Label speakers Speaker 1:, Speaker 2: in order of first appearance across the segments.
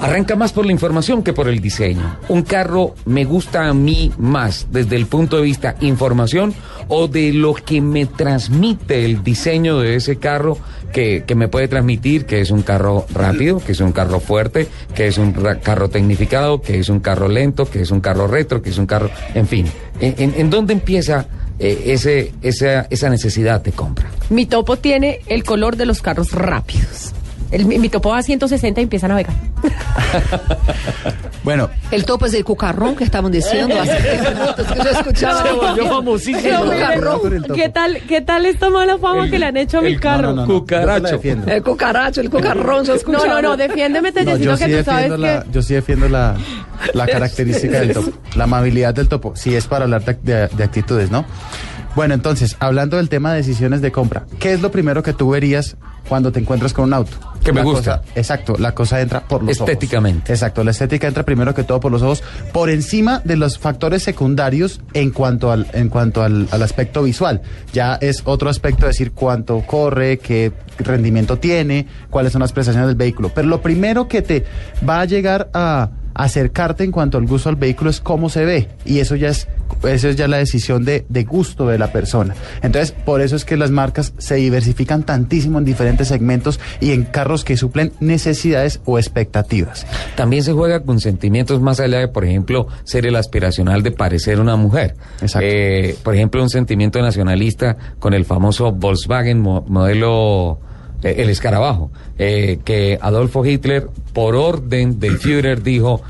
Speaker 1: arranca más por la información que por el diseño. Un carro me gusta a mí más desde el punto de vista información o de lo que me transmite el diseño de ese carro que, que me puede transmitir que es un carro rápido, que es un carro fuerte, que es un carro tecnificado, que es un carro lento, que es un carro retro, que es un carro, en fin. ¿En, en- en dónde empieza eh, ese, esa, esa necesidad de compra?
Speaker 2: Mi topo tiene el color de los carros rápidos. El- mi, topo va a 160 y empieza a navegar.
Speaker 3: Bueno,
Speaker 4: El topo es el cucarrón que estaban diciendo hace minutos que yo escuchaba. Cucarrón.
Speaker 3: topo.
Speaker 2: ¿qué tal, ¿Qué tal esta mala fama que le han hecho a mi carro?
Speaker 3: no, no,
Speaker 1: Cucaracho.
Speaker 3: te.
Speaker 4: El cucaracho, el cucarrón, yo
Speaker 2: No, no, no, defiéndeme,
Speaker 3: No,
Speaker 2: Tellecito,
Speaker 3: yo,
Speaker 2: que
Speaker 3: sí
Speaker 2: tú sabes
Speaker 3: defiendo la,
Speaker 2: que...
Speaker 3: yo sí defiendo la, la característica del topo, la amabilidad del topo, si es para hablar de, de- de actitudes, ¿no? Bueno, entonces, hablando del tema de decisiones de compra, ¿qué es lo primero que tú verías cuando te encuentras con un auto?
Speaker 1: Que me
Speaker 3: La
Speaker 1: gusta.
Speaker 3: cosa- exacto, la cosa entra por los ojos.
Speaker 1: Estéticamente.
Speaker 3: Exacto, la estética entra primero que todo por los ojos, por encima de los factores secundarios en cuanto al, en cuanto al, al aspecto visual. Ya es otro aspecto decir cuánto corre, qué rendimiento tiene, cuáles son las prestaciones del vehículo. Pero lo primero que te va a llegar a acercarte en cuanto al gusto al vehículo es cómo se ve. Y eso ya es, eso es ya la decisión de, de gusto de la persona. Entonces, por eso es que las marcas se diversifican tantísimo en diferentes segmentos y en carros que suplen necesidades o expectativas.
Speaker 1: También se juega con sentimientos más allá de, por ejemplo, ser el aspiracional de parecer una mujer.
Speaker 3: Exacto.
Speaker 1: Eh, por ejemplo, un sentimiento nacionalista con el famoso Volkswagen mo- modelo eh, el escarabajo, eh, que Adolfo Hitler, por orden del Führer, dijo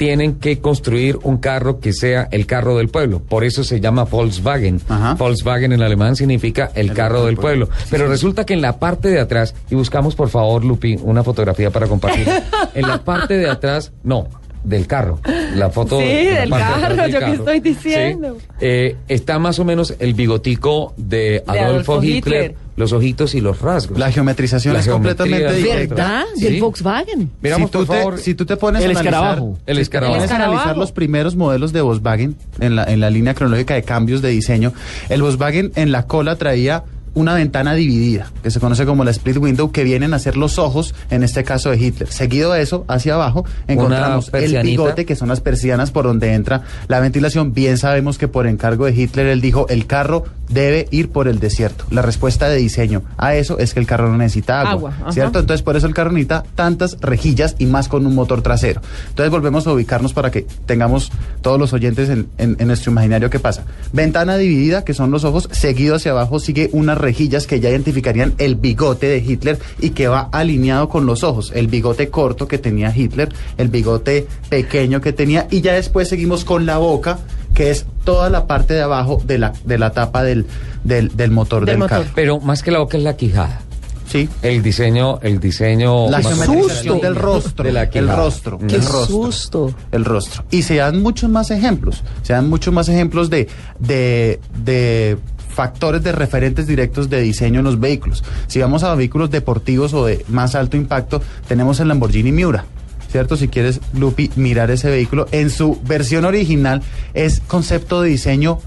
Speaker 1: tienen que construir un carro que sea el carro del pueblo. Por eso se llama Volkswagen.
Speaker 3: Ajá.
Speaker 1: Volkswagen en alemán significa el, carro del pueblo. Pero resulta que en la parte de atrás, y buscamos por favor, Lupi, una fotografía para compartir. en la parte de atrás, no, del carro. La foto
Speaker 2: Sí,
Speaker 1: de
Speaker 2: del carro,
Speaker 1: del
Speaker 2: yo qué
Speaker 1: carro.
Speaker 2: estoy diciendo.
Speaker 1: Sí. Eh, está más o menos el bigotico de Adolfo,
Speaker 2: Adolfo
Speaker 1: Hitler,
Speaker 2: Hitler.
Speaker 1: los ojitos y los rasgos.
Speaker 3: La geometrización
Speaker 1: La
Speaker 3: es completamente directa.
Speaker 4: ¿Verdad?
Speaker 1: Sí.
Speaker 4: Del Volkswagen.
Speaker 1: Miramos,
Speaker 3: si, tú
Speaker 1: por
Speaker 3: te,
Speaker 1: favor,
Speaker 3: si tú te pones
Speaker 5: El
Speaker 3: a analizar,
Speaker 5: escarabajo.
Speaker 1: El
Speaker 3: si te
Speaker 1: escarabajo.
Speaker 3: pones a analizar los primeros modelos de Volkswagen en la, en la línea cronológica de cambios de diseño, el Volkswagen en la cola traía una ventana dividida, que se conoce como la split window, que vienen a ser los ojos, en este caso de Hitler. Seguido de eso, hacia abajo, encontramos el bigote, que son las persianas por donde entra la ventilación. Bien sabemos que por encargo de Hitler, él dijo, el carro debe ir por el desierto. La respuesta de diseño a eso es que el carro no necesita agua,
Speaker 2: Agua, ajá.
Speaker 3: ¿cierto? Entonces, por eso el carro necesita tantas rejillas y más con un motor trasero. Entonces, volvemos a ubicarnos para que tengamos todos los oyentes en, en- en nuestro imaginario qué pasa. Ventana dividida, que son los ojos, seguido hacia abajo sigue unas rejillas que ya identificarían el bigote de Hitler y que va alineado con los ojos. El bigote corto que tenía Hitler, el bigote pequeño que tenía, y ya después seguimos con la boca, que es toda la parte de abajo de la, de la tapa del, del, del motor
Speaker 2: Del
Speaker 3: del,
Speaker 2: motor.
Speaker 3: carro.
Speaker 1: Pero más que la boca es la quijada.
Speaker 3: Sí.
Speaker 1: El diseño, el diseño.
Speaker 3: La geometrización del rostro.
Speaker 1: De la
Speaker 3: el rostro.
Speaker 4: Qué
Speaker 3: el rostro.
Speaker 4: susto.
Speaker 3: El rostro. Y se dan muchos más ejemplos. Se dan muchos más ejemplos de, de, de factores de referentes directos de diseño en los vehículos. Si vamos a vehículos deportivos o de más alto impacto, tenemos el Lamborghini Miura. ¿Cierto? Si quieres, Lupi, mirar ese vehículo, en su versión original es concepto de diseño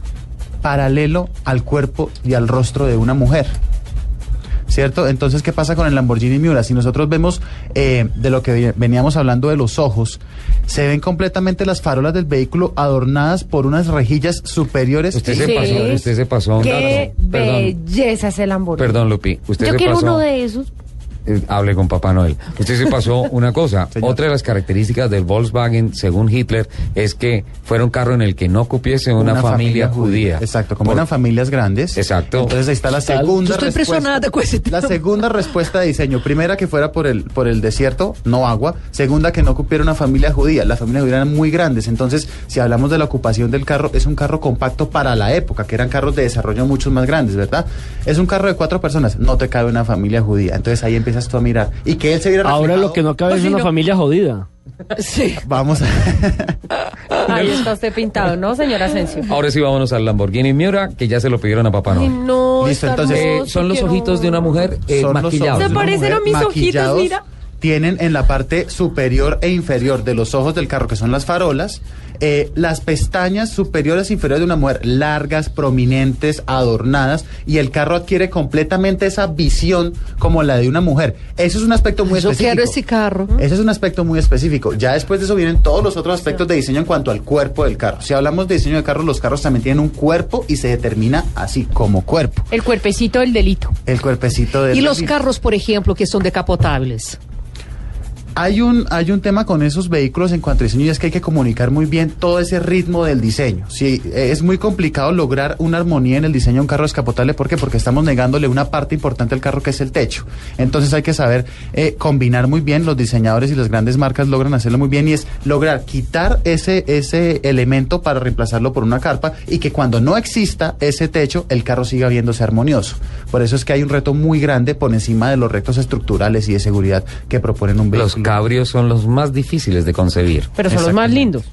Speaker 3: paralelo al cuerpo y al rostro de una mujer. ¿Cierto? Entonces, ¿qué pasa con el Lamborghini Miura? Si nosotros vemos eh, de lo que ve- veníamos hablando de los ojos, se ven completamente las farolas del vehículo adornadas por unas rejillas superiores.
Speaker 1: Usted se
Speaker 2: Sí.
Speaker 1: pasó, usted se pasó.
Speaker 2: Qué belleza ese Lamborghini.
Speaker 1: perdón, Lupi. Usted
Speaker 2: Yo
Speaker 1: se
Speaker 2: quiero
Speaker 1: pasó.
Speaker 2: uno de esos.
Speaker 1: Eh, hable con Papá Noel. Usted se pasó una cosa. Otra de las características del Volkswagen, según Hitler, es que fuera un carro en el que no cupiese una, familia, judía.
Speaker 3: Exacto, como
Speaker 1: Por-
Speaker 3: eran familias grandes.
Speaker 1: Exacto.
Speaker 3: Entonces ahí está la segunda
Speaker 4: Yo estoy
Speaker 3: respuesta.
Speaker 4: impresionada con ese
Speaker 3: La segunda respuesta de diseño. Primera, que fuera por el, por el desierto, no agua. Segunda, que no cupiera una familia judía. Las familias judías eran muy grandes. Entonces, si hablamos de la ocupación del carro, es un carro compacto para la época, que eran carros de desarrollo muchos más grandes, ¿verdad? Es un carro de cuatro personas. No te cabe una familia judía. Entonces ahí empiezas tú a mirar. Y que él se viera
Speaker 6: Ahora
Speaker 3: reflejado-
Speaker 6: lo que no cabe es
Speaker 2: Pues,
Speaker 6: una
Speaker 2: si no-
Speaker 6: familia jodida.
Speaker 4: Sí.
Speaker 3: Vamos a...
Speaker 2: Ahí está usted pintado, ¿no, señor Asensio?
Speaker 1: Ahora sí vámonos al Lamborghini Miura, que ya se lo pidieron a Papá Noel.
Speaker 2: no,
Speaker 3: Listo, entonces,
Speaker 1: Eh, son los ojitos de una mujer eh, maquillados.
Speaker 2: Se
Speaker 3: una
Speaker 2: parecen a mis ojitos, mira.
Speaker 3: Tienen en la parte superior e inferior de los ojos del carro, que son las farolas, eh, las pestañas superiores e inferiores de una mujer largas, prominentes, adornadas, y el carro adquiere completamente esa visión como la de una mujer. Eso es un aspecto muy
Speaker 4: Yo
Speaker 3: específico.
Speaker 4: quiero ese carro.
Speaker 3: Ese es un aspecto muy específico. Ya después de eso vienen todos los otros aspectos de diseño en cuanto al cuerpo del carro. Si hablamos de diseño de carros, los carros también tienen un cuerpo y se determina así, como cuerpo.
Speaker 2: El cuerpecito del delito.
Speaker 3: El cuerpecito del
Speaker 4: Y los
Speaker 3: delito.
Speaker 4: carros, por ejemplo, que son decapotables.
Speaker 3: Hay un, hay un tema con esos vehículos en cuanto a diseño y es que hay que comunicar muy bien todo ese ritmo del diseño. Sí, eh, es muy complicado lograr una armonía en el diseño de un carro descapotable. ¿Por qué? Porque estamos negándole una parte importante al carro que es el techo. Entonces hay que saber eh, combinar muy bien. Los diseñadores y las grandes marcas logran hacerlo muy bien y es lograr quitar ese, ese elemento para reemplazarlo por una carpa y que cuando no exista ese techo, el carro siga viéndose armonioso. Por eso es que hay un reto muy grande por encima de los retos estructurales y de seguridad que proponen un vehículo.
Speaker 1: Los cabrios son los más difíciles de concebir.
Speaker 2: Pero son los más lindos.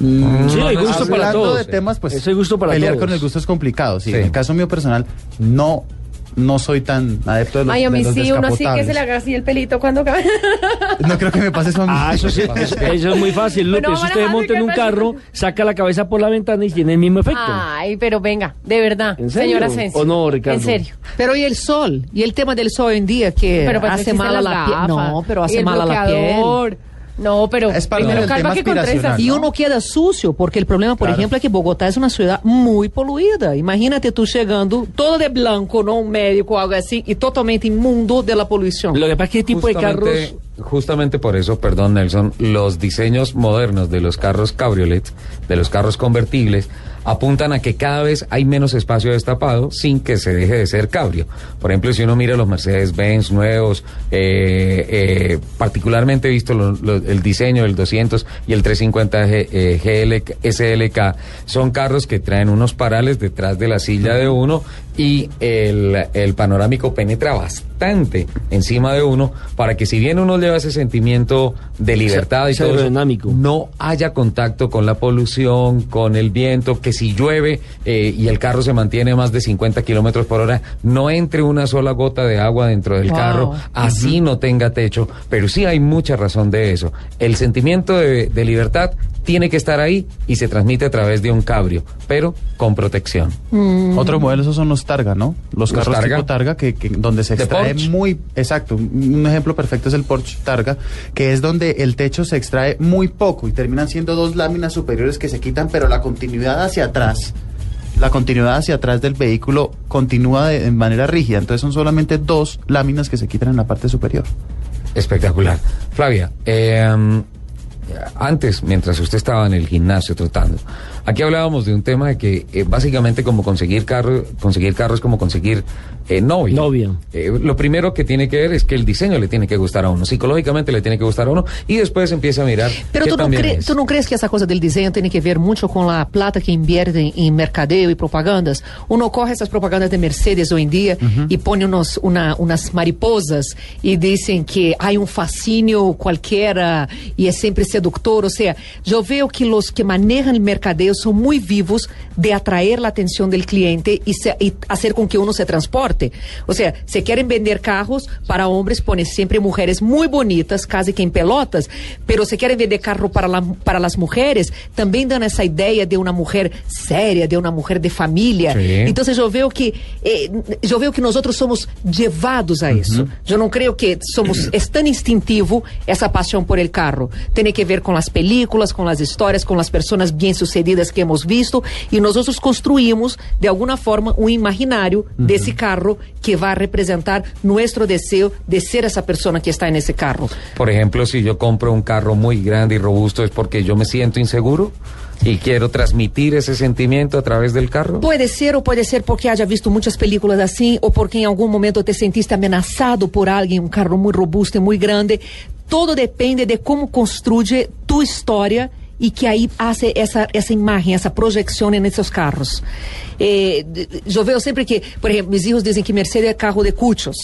Speaker 3: Mm,
Speaker 6: Sí, hay gusto para
Speaker 3: hablando
Speaker 6: todos.
Speaker 3: de temas, pues
Speaker 6: Eso hay gusto para
Speaker 3: pelear
Speaker 6: todos.
Speaker 3: con el gusto es complicado. Sí,
Speaker 1: Sí.
Speaker 3: En el caso mío personal, no, no soy tan adepto de los,
Speaker 2: Ay, a mí sí, uno así que se le haga así el pelito cuando cabe.
Speaker 3: No creo que me pase eso a mí.
Speaker 6: Ah, eso sí, eso, eso es muy fácil, Lupe.
Speaker 2: Bueno,
Speaker 6: si
Speaker 2: vamos
Speaker 6: usted
Speaker 2: a
Speaker 6: monta en un carro, saca la cabeza por la ventana y tiene el mismo efecto.
Speaker 2: Ay, pero venga, de verdad,
Speaker 6: ¿En serio?
Speaker 2: señora Asensio.
Speaker 6: ¿O no, Ricardo?
Speaker 2: En serio.
Speaker 4: Pero y el sol, y el tema del sol hoy en día que
Speaker 2: Pero pues
Speaker 4: hace mal a la piel. No, pero hace mal a la piel.
Speaker 2: No, pero
Speaker 3: Es parte
Speaker 2: primero
Speaker 3: del
Speaker 2: calma
Speaker 3: tema
Speaker 2: que trenzas.
Speaker 4: Y
Speaker 3: ¿no?
Speaker 4: uno queda sucio, porque el problema, por
Speaker 3: Claro.
Speaker 4: ejemplo, es que Bogotá es una ciudad muy poluida. Imagínate tú llegando todo de blanco, no un médico o algo así, y totalmente inmundo de la polución.
Speaker 6: Lo que pasa es que tipo de
Speaker 1: Justamente-
Speaker 6: carros...
Speaker 1: Justamente por eso, perdón Nelson, los diseños modernos de los carros cabriolet, de los carros convertibles, apuntan a que cada vez hay menos espacio destapado sin que se deje de ser cabrio. Por ejemplo, si uno mira los Mercedes-Benz nuevos, eh, eh, particularmente he visto el diseño del 200 y el 350 G- eh, GL, SLK, son carros que traen unos parales detrás de la silla de uno y el, el panorámico penetra bastante encima de uno para que si bien uno lleva ese sentimiento de libertad y
Speaker 6: sea
Speaker 1: todo eso, no haya contacto con la polución, con el viento, que si llueve eh, y el carro se mantiene a más de 50 kilómetros por hora, no entre una sola gota de agua dentro del
Speaker 4: Wow.
Speaker 1: carro, así no tenga techo. Pero sí hay mucha razón de eso. El sentimiento de, de libertad tiene que estar ahí y se transmite a través de un cabrio, pero con protección.
Speaker 3: Otro modelo, esos son los Targa, ¿no? Los,
Speaker 1: Los
Speaker 3: carros
Speaker 1: Targa.
Speaker 3: tipo Targa, que, que- donde se
Speaker 1: De
Speaker 3: extrae
Speaker 1: Porsche.
Speaker 3: muy, exacto, un ejemplo perfecto es el Porsche Targa, que es donde el techo se extrae muy poco y terminan siendo dos láminas superiores que se quitan, pero la continuidad hacia atrás, la continuidad hacia atrás del vehículo continúa de, de manera rígida, entonces son solamente dos láminas que se quitan en la parte superior.
Speaker 1: Espectacular. Flavia, eh, antes, mientras usted estaba en el gimnasio trotando, aquí hablábamos de un tema de que eh, básicamente como conseguir carro, conseguir carro es como conseguir eh, novia.
Speaker 6: Novia.
Speaker 1: Eh, lo primero que tiene que ver es que el diseño le tiene que gustar a uno, psicológicamente le tiene que gustar a uno y después empieza a mirar.
Speaker 4: Pero tú no, cre- tú crees que esa cosa del diseño tiene que ver mucho con la plata que invierten en mercadeo y propagandas? Uno coge esas propagandas de Mercedes hoy en día y pone unos, una- unas mariposas y dicen que hay un fascínio cualquiera y es siempre seductor. O sea, yo veo que los que manejan el mercadeo son muy vivos de atraer la atención del cliente y, se- y hacer con que uno se transporte. O sea, se quieren vender carros para hombres, ponen siempre mujeres muy bonitas, casi que en pelotas, pero se quieren vender carro para, la- para las mujeres, también dan esa idea de una mujer seria, de una mujer de familia.
Speaker 1: Sí.
Speaker 4: Entonces yo veo que eh, yo veo que nosotros somos llevados a eso. Yo no creo que somos es tan instintivo esa pasión por el carro. Tiene que ver con las películas, con las historias, con las personas bien sucedidas que hemos visto y nosotros construimos de alguna forma un imaginario de ese carro carro que va a representar nuestro deseo de ser esa persona que está en ese carro.
Speaker 1: Por ejemplo, si yo compro un carro muy grande y robusto, ¿es porque yo me siento inseguro? Y quiero transmitir ese sentimiento a través del carro.
Speaker 4: Puede ser o puede ser porque haya visto muchas películas así o porque en algún momento te sentiste amenazado por alguien, un carro muy robusto y muy grande. Todo depende de cómo construye tu historia y que ahí hace esa, esa imagen, esa proyección en esos carros. Eh, d- d- yo veo siempre que, por ejemplo, mis hijos dicen que Mercedes es carro de cuchos.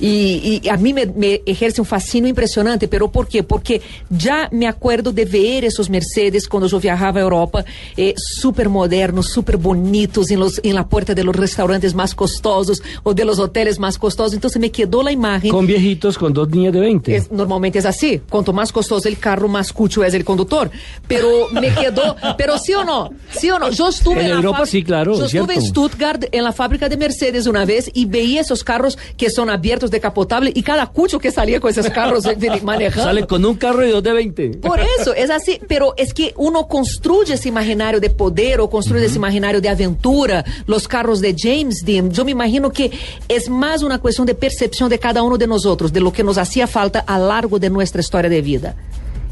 Speaker 4: Y, y a mí me, me ejerce un fascino impresionante, pero ¿por qué? Porque ya me acuerdo de ver esos Mercedes cuando yo viajaba a Europa, eh, súper modernos, súper bonitos en, los, en la puerta de los restaurantes más costosos o de los hoteles más costosos. Entonces me quedó la imagen.
Speaker 6: Con viejitos, con dos niñas de 20.
Speaker 4: Es- normalmente es así. Cuanto más costoso el carro, más cucho es el conductor. Pero me quedó, pero sí o no, sí o no. Yo estuve
Speaker 6: En
Speaker 4: la
Speaker 6: Europa
Speaker 4: fábrica-
Speaker 6: sí, claro,
Speaker 4: Yo
Speaker 6: es cierto.
Speaker 4: estuve en Stuttgart, en la fábrica de Mercedes una vez y veía esos carros que son abiertos, decapotables y cada cucho que salía con esos carros manejando.
Speaker 6: Sale con un carro y dos de 20.
Speaker 4: Por eso, es así, pero es que uno construye ese imaginario de poder o construye ese imaginario de aventura, los carros de James Dean. Yo me imagino que es más una cuestión de percepción de cada uno de nosotros, de lo que nos hacía falta a largo de nuestra historia de vida.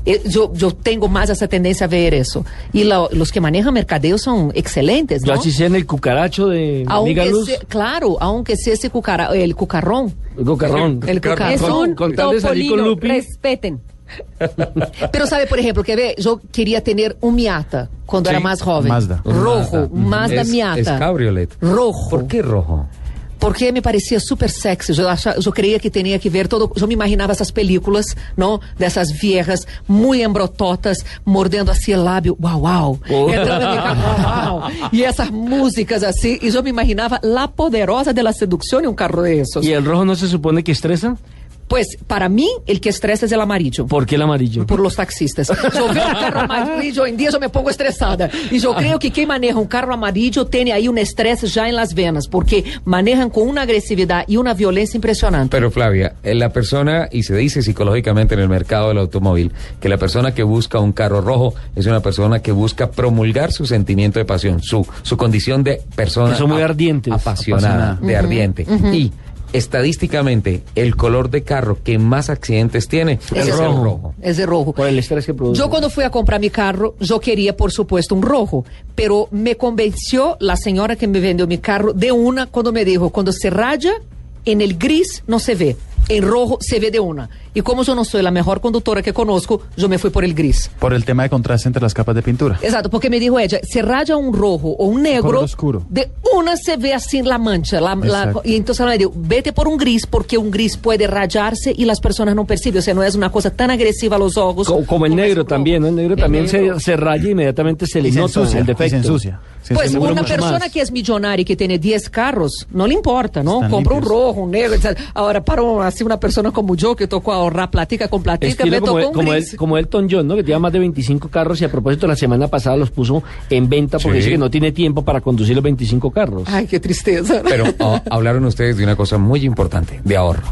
Speaker 4: Eh, Yo, yo tengo más esa tendencia a ver eso. Y lo- los que manejan mercadeo son excelentes,
Speaker 6: Yo
Speaker 4: ¿no?
Speaker 6: así sé en el cucaracho de
Speaker 4: Aunque
Speaker 6: Luz.
Speaker 4: sea- claro, aunque sea ese cucara, el cucarrón.
Speaker 6: El cucarrón.
Speaker 4: El cucarrón.
Speaker 2: Es
Speaker 6: Con-
Speaker 2: un
Speaker 6: con tal de salir con
Speaker 2: topolino,
Speaker 6: Lupi.
Speaker 2: respeten.
Speaker 4: Pero sabe, por ejemplo, que ve, yo quería tener un Miata cuando
Speaker 1: Sí,
Speaker 4: era más joven.
Speaker 3: Mazda.
Speaker 4: Rojo, un Mazda
Speaker 1: es,
Speaker 4: Miata.
Speaker 1: Es cabriolet.
Speaker 4: Rojo.
Speaker 1: ¿Por qué rojo?
Speaker 4: Porque me parecía súper sexy. Yo, acha- yo creía que tenía que ver todo. Yo me imaginaba esas películas, ¿no? De esas viejas muy embrototas, mordiendo así el labio. ¡Wow, wow!
Speaker 6: Oh.
Speaker 4: Entrando en mi carro, wow. Y esas músicas así. Y yo me imaginaba la poderosa de la seducción en un carro de esos.
Speaker 6: ¿Y el rojo no se supone que estresa?
Speaker 4: Pues, para mí, el que estresa es el amarillo.
Speaker 6: ¿Por qué el amarillo?
Speaker 4: por los taxistas. Yo veo a carro amarillo, en día yo me pongo estresada. Y yo creo que quien maneja un carro amarillo tiene ahí un estrés ya en las venas, porque manejan con una agresividad y una violencia impresionante.
Speaker 1: Pero Flavia, eh, la persona, y se dice psicológicamente en el mercado del automóvil, que la persona que busca un carro rojo es una persona que busca promulgar su sentimiento de pasión, su, su condición de persona
Speaker 6: Que son muy
Speaker 1: ap-
Speaker 6: ardientes.
Speaker 1: apasionada,
Speaker 3: Apasionada.
Speaker 1: de ardiente. Y estadísticamente, el color de carro que más accidentes tiene es el
Speaker 6: rojo.
Speaker 1: rojo.
Speaker 4: Es de rojo.
Speaker 6: Por el estrés que produce.
Speaker 4: Yo cuando fui a comprar mi carro, yo quería, por supuesto, un rojo, pero me convenció la señora que me vendió mi carro de una cuando me dijo, cuando se raya, en el gris no se ve, en rojo se ve de una. Y como yo no soy la mejor conductora que conozco, yo me fui por el gris.
Speaker 3: Por el tema de contraste entre las capas de pintura.
Speaker 4: Exacto, porque me dijo ella, se raya un rojo o un negro,
Speaker 3: color oscuro.
Speaker 4: de una se ve así la mancha. la- la- y entonces ella me dijo, vete por un gris porque un gris puede rayarse y las personas no perciben. O sea, no es una cosa tan agresiva a los ojos.
Speaker 6: Co- como el negro
Speaker 4: un
Speaker 6: también, ¿no? El negro
Speaker 4: El
Speaker 6: también
Speaker 4: negro.
Speaker 6: Se, se raya y inmediatamente se le
Speaker 3: Y se
Speaker 6: nota el
Speaker 3: y
Speaker 6: defecto.
Speaker 3: se ensucia. Se
Speaker 4: Pues
Speaker 3: ensucia
Speaker 4: una persona
Speaker 3: más.
Speaker 4: que es millonaria y que tiene 10 carros, no le importa, ¿no?
Speaker 3: Están
Speaker 4: Compra un
Speaker 3: limpios.
Speaker 4: rojo, un negro. etc. Ahora, para un- así una persona como yo que tocó ahorrar platica con me
Speaker 6: Estilo como,
Speaker 4: tocó
Speaker 6: como,
Speaker 4: gris.
Speaker 6: el- como Elton John, ¿no? Que tiene más de 25 carros y a propósito la semana pasada los puso en venta porque
Speaker 1: Sí.
Speaker 6: dice que no tiene tiempo para conducir los 25 carros.
Speaker 4: Ay, qué tristeza.
Speaker 1: Pero ah, hablaron ustedes de una cosa muy importante, de ahorro.